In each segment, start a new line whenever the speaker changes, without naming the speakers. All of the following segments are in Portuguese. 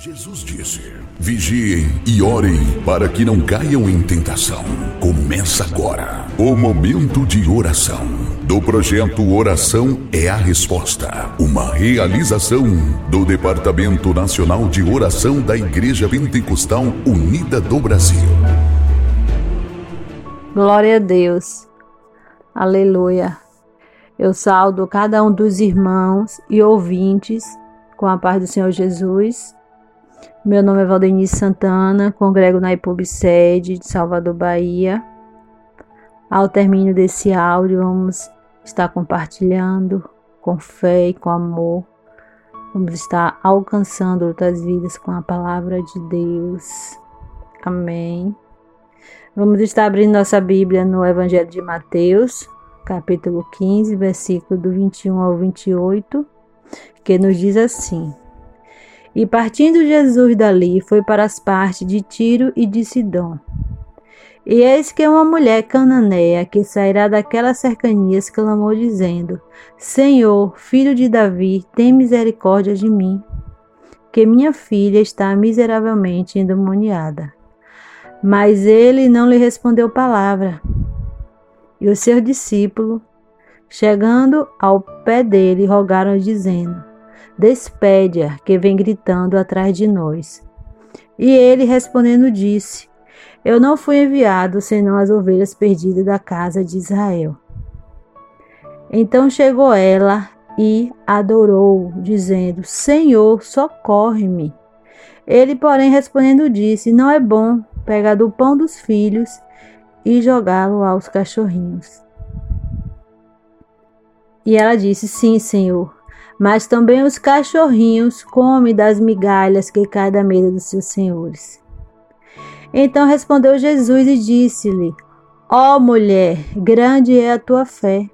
Jesus disse: Vigiem e orem para que não caiam em tentação. Começa agora o momento de oração do projeto Oração é a Resposta, uma realização do Departamento Nacional de Oração da Igreja Pentecostal Unida do Brasil.
Glória a Deus. Aleluia. Eu saldo cada um dos irmãos e ouvintes com a paz do Senhor Jesus meu nome é Valdenice Santana, congrego na IPUB sede de Salvador, Bahia. Ao término desse áudio, vamos estar compartilhando com fé e com amor. Vamos estar alcançando outras vidas com a palavra de Deus. Amém. Vamos estar abrindo nossa Bíblia no Evangelho de Mateus, capítulo 15, versículo do 21 ao 28, que nos diz assim: e partindo Jesus dali, foi para as partes de Tiro e de Sidom. E eis que uma mulher cananeia, que sairá daquelas cercanias, clamou, dizendo: Senhor, filho de Davi, tem misericórdia de mim, que minha filha está miseravelmente endemoniada. Mas ele não lhe respondeu palavra. E o seu discípulo, chegando ao pé dele, rogaram, dizendo: Despede-a, que vem gritando atrás de nós. E ele respondendo disse: Eu não fui enviado senão as ovelhas perdidas da casa de Israel. Então chegou ela e adorou, dizendo: Senhor, socorre-me. Ele, porém, respondendo, disse: Não é bom pegar do pão dos filhos e jogá-lo aos cachorrinhos. E ela disse: Sim, Senhor mas também os cachorrinhos comem das migalhas que caem da mesa dos seus senhores. Então respondeu Jesus e disse-lhe: Ó oh, mulher, grande é a tua fé.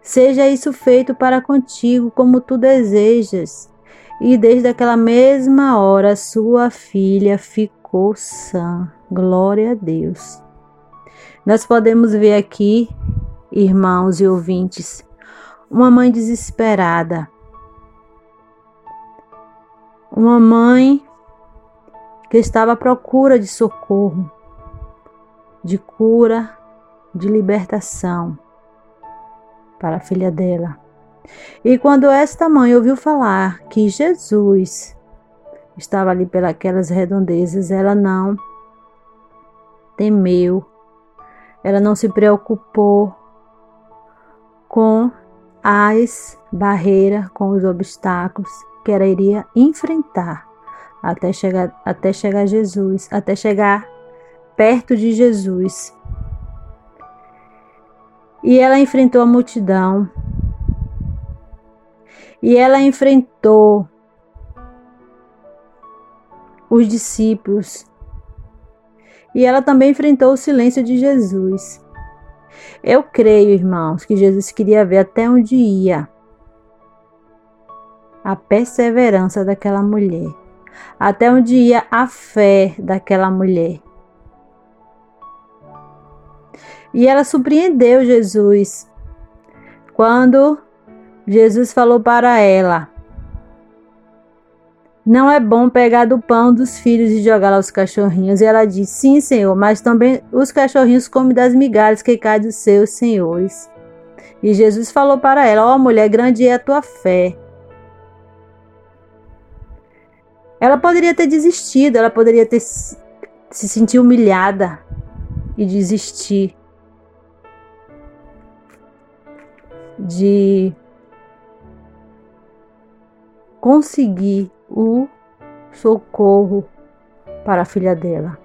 Seja isso feito para contigo como tu desejas. E desde aquela mesma hora sua filha ficou sã. Glória a Deus. Nós podemos ver aqui, irmãos e ouvintes, uma mãe desesperada. Uma mãe que estava à procura de socorro, de cura, de libertação para a filha dela. E quando esta mãe ouviu falar que Jesus estava ali pelas redondezas, ela não temeu, ela não se preocupou com as barreiras, com os obstáculos que ela iria enfrentar até chegar, até chegar Jesus, até chegar perto de Jesus. E ela enfrentou a multidão. E ela enfrentou os discípulos. E ela também enfrentou o silêncio de Jesus. Eu creio, irmãos, que Jesus queria ver até onde ia a perseverança daquela mulher, até onde ia a fé daquela mulher. E ela surpreendeu Jesus quando Jesus falou para ela: não é bom pegar do pão dos filhos e jogar lá aos cachorrinhos. E ela disse: Sim, senhor, mas também os cachorrinhos comem das migalhas que caem dos seus senhores. E Jesus falou para ela: Ó oh, mulher, grande é a tua fé. Ela poderia ter desistido, ela poderia ter se sentir humilhada e desistir de conseguir o socorro para a filha dela.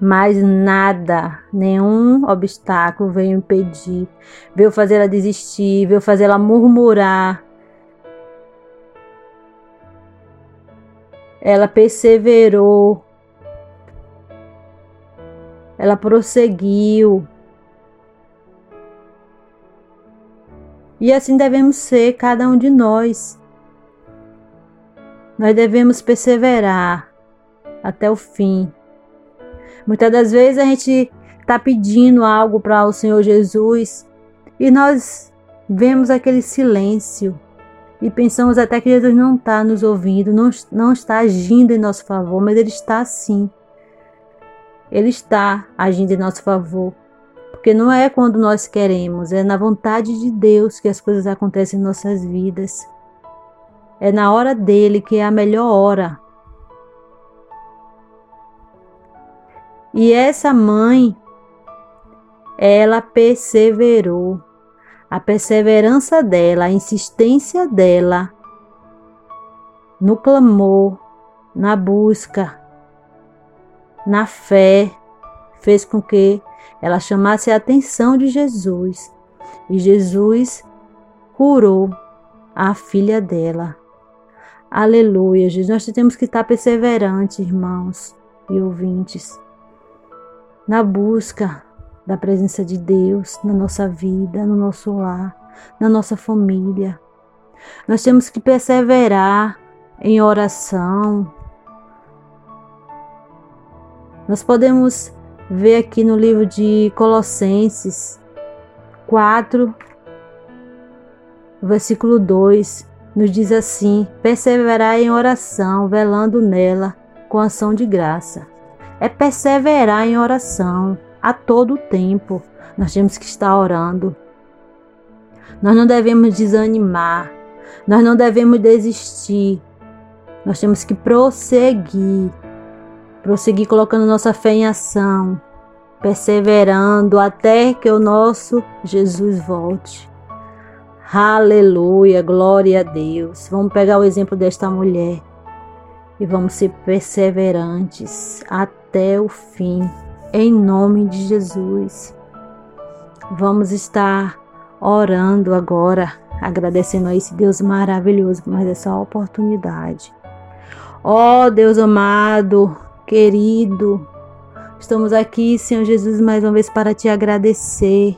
Mas nada, nenhum obstáculo veio impedir, veio fazer ela desistir, veio fazer ela murmurar. Ela perseverou, ela prosseguiu. E assim devemos ser cada um de nós. Nós devemos perseverar até o fim. Muitas das vezes a gente está pedindo algo para o Senhor Jesus e nós vemos aquele silêncio e pensamos até que Jesus não está nos ouvindo, não, não está agindo em nosso favor, mas Ele está sim. Ele está agindo em nosso favor. Porque não é quando nós queremos, é na vontade de Deus que as coisas acontecem em nossas vidas. É na hora dele que é a melhor hora. E essa mãe, ela perseverou. A perseverança dela, a insistência dela no clamor, na busca, na fé, fez com que ela chamasse a atenção de Jesus. E Jesus curou a filha dela. Aleluia, Jesus. Nós temos que estar perseverantes, irmãos e ouvintes, na busca da presença de Deus na nossa vida, no nosso lar, na nossa família. Nós temos que perseverar em oração. Nós podemos ver aqui no livro de Colossenses 4, versículo 2 nos diz assim: perseverar em oração, velando nela com ação de graça. É perseverar em oração a todo tempo. Nós temos que estar orando. Nós não devemos desanimar. Nós não devemos desistir. Nós temos que prosseguir. Prosseguir colocando nossa fé em ação, perseverando até que o nosso Jesus volte. Aleluia, glória a Deus. Vamos pegar o exemplo desta mulher e vamos ser perseverantes até o fim, em nome de Jesus. Vamos estar orando agora, agradecendo a esse Deus maravilhoso por mais essa oportunidade. Ó oh, Deus amado, querido, estamos aqui, Senhor Jesus, mais uma vez para te agradecer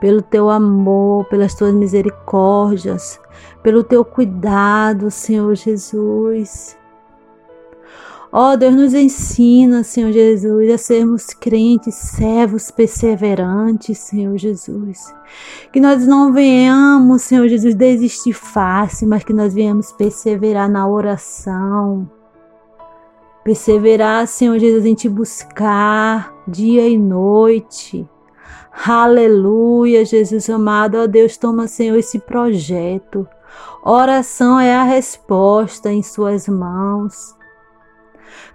pelo teu amor, pelas tuas misericórdias, pelo teu cuidado, Senhor Jesus. Ó oh, Deus, nos ensina, Senhor Jesus, a sermos crentes, servos perseverantes, Senhor Jesus. Que nós não venhamos, Senhor Jesus, desistir fácil, mas que nós venhamos perseverar na oração. Perseverar, Senhor Jesus, em te buscar dia e noite. Aleluia, Jesus amado. Ó Deus, toma, Senhor, esse projeto. Oração é a resposta em Suas mãos.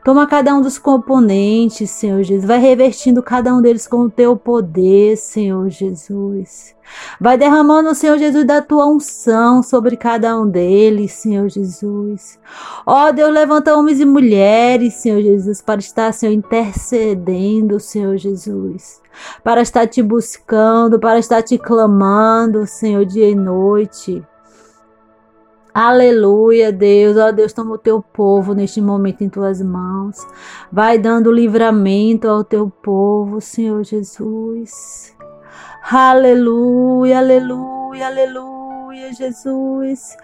Toma cada um dos componentes, Senhor Jesus. Vai revertindo cada um deles com o teu poder, Senhor Jesus. Vai derramando, Senhor Jesus, da tua unção sobre cada um deles, Senhor Jesus. Ó oh, Deus, levanta homens e mulheres, Senhor Jesus, para estar, Senhor, intercedendo, Senhor Jesus. Para estar te buscando, para estar te clamando, Senhor, dia e noite. Aleluia, Deus. Ó Deus, toma o teu povo neste momento em tuas mãos. Vai dando livramento ao teu povo, Senhor Jesus. Aleluia, aleluia, aleluia, Jesus.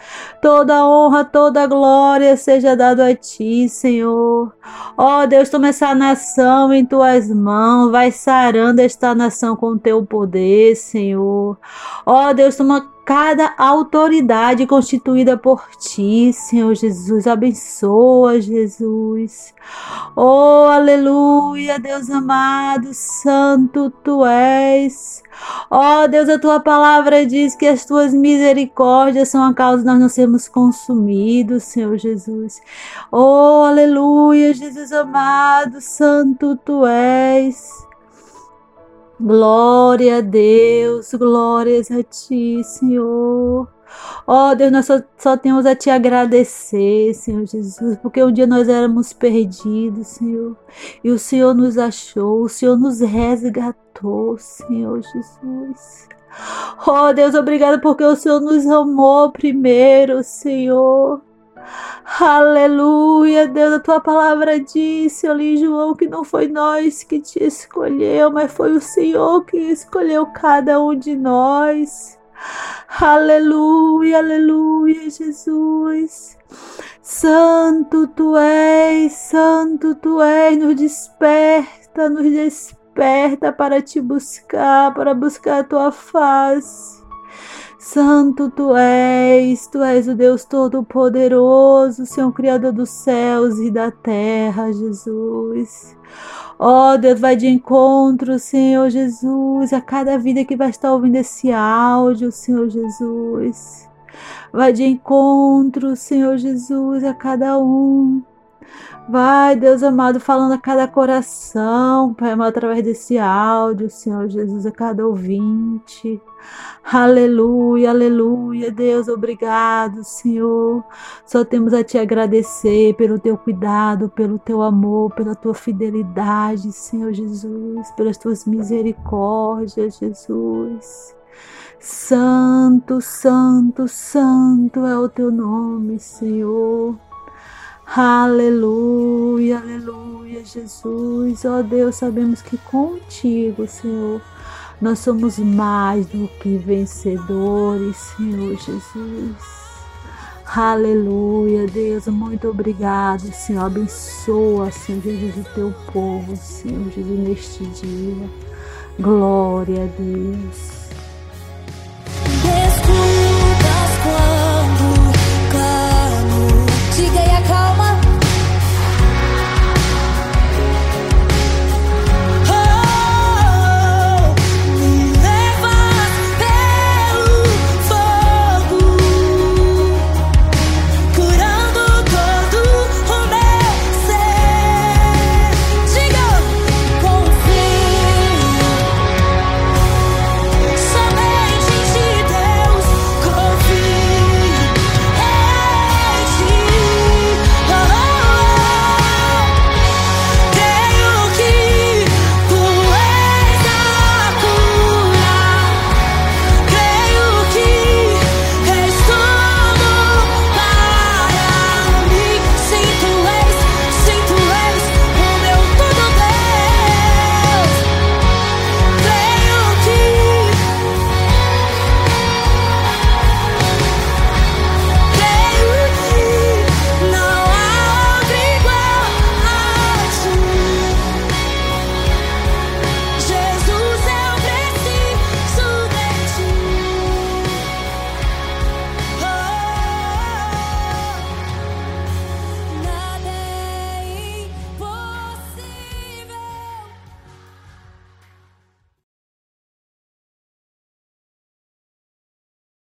Toda honra, toda glória seja dado a ti, Senhor. Ó Deus, toma essa nação em tuas mãos. Vai sarando esta nação com teu poder, Senhor. Ó Deus, toma cada autoridade constituída por ti, Senhor Jesus. Abençoa, Jesus. Oh, aleluia, Deus amado, santo tu és. Oh, Deus, a tua palavra diz que as tuas misericórdias são a causa de nós não sermos consumidos, Senhor Jesus. Oh, aleluia, Jesus amado, santo tu és. Glória a Deus, glórias a Ti, Senhor. Ó oh, Deus, nós só, só, temos a Te agradecer, Senhor Jesus, porque um dia nós éramos perdidos, Senhor, e o Senhor nos achou, o Senhor nos resgatou, Senhor Jesus. Oh, Deus, obrigado porque o Senhor nos amou primeiro, Senhor. Aleluia, Deus, a tua palavra disse ali, João, que não foi nós que te escolheu, mas foi o Senhor que escolheu cada um de nós. Aleluia, aleluia, Jesus. Santo tu és, santo tu és, nos desperta, nos desperta para te buscar, para buscar a tua face. Santo tu és, tu és o Deus Todo-Poderoso, Senhor Criador dos céus e da terra, Jesus. Ó oh, Deus, vai de encontro, Senhor Jesus, a cada vida que vai estar ouvindo esse áudio, Senhor Jesus. Vai de encontro, Senhor Jesus, a cada um. Vai, Deus amado, falando a cada coração, Pai amado, através desse áudio, Senhor Jesus, a cada ouvinte. Aleluia, aleluia, Deus, obrigado, Senhor. Só temos a te agradecer pelo teu cuidado, pelo teu amor, pela tua fidelidade, Senhor Jesus, pelas tuas misericórdias, Jesus. Santo, santo, santo é o teu nome, Senhor. Aleluia, aleluia, Jesus. Ó oh Deus, sabemos que contigo, Senhor, nós somos mais do que vencedores, Senhor Jesus. Aleluia, Deus, muito obrigado, Senhor. Abençoa, Senhor Jesus, o teu povo, Senhor Jesus, neste dia. Glória a Deus.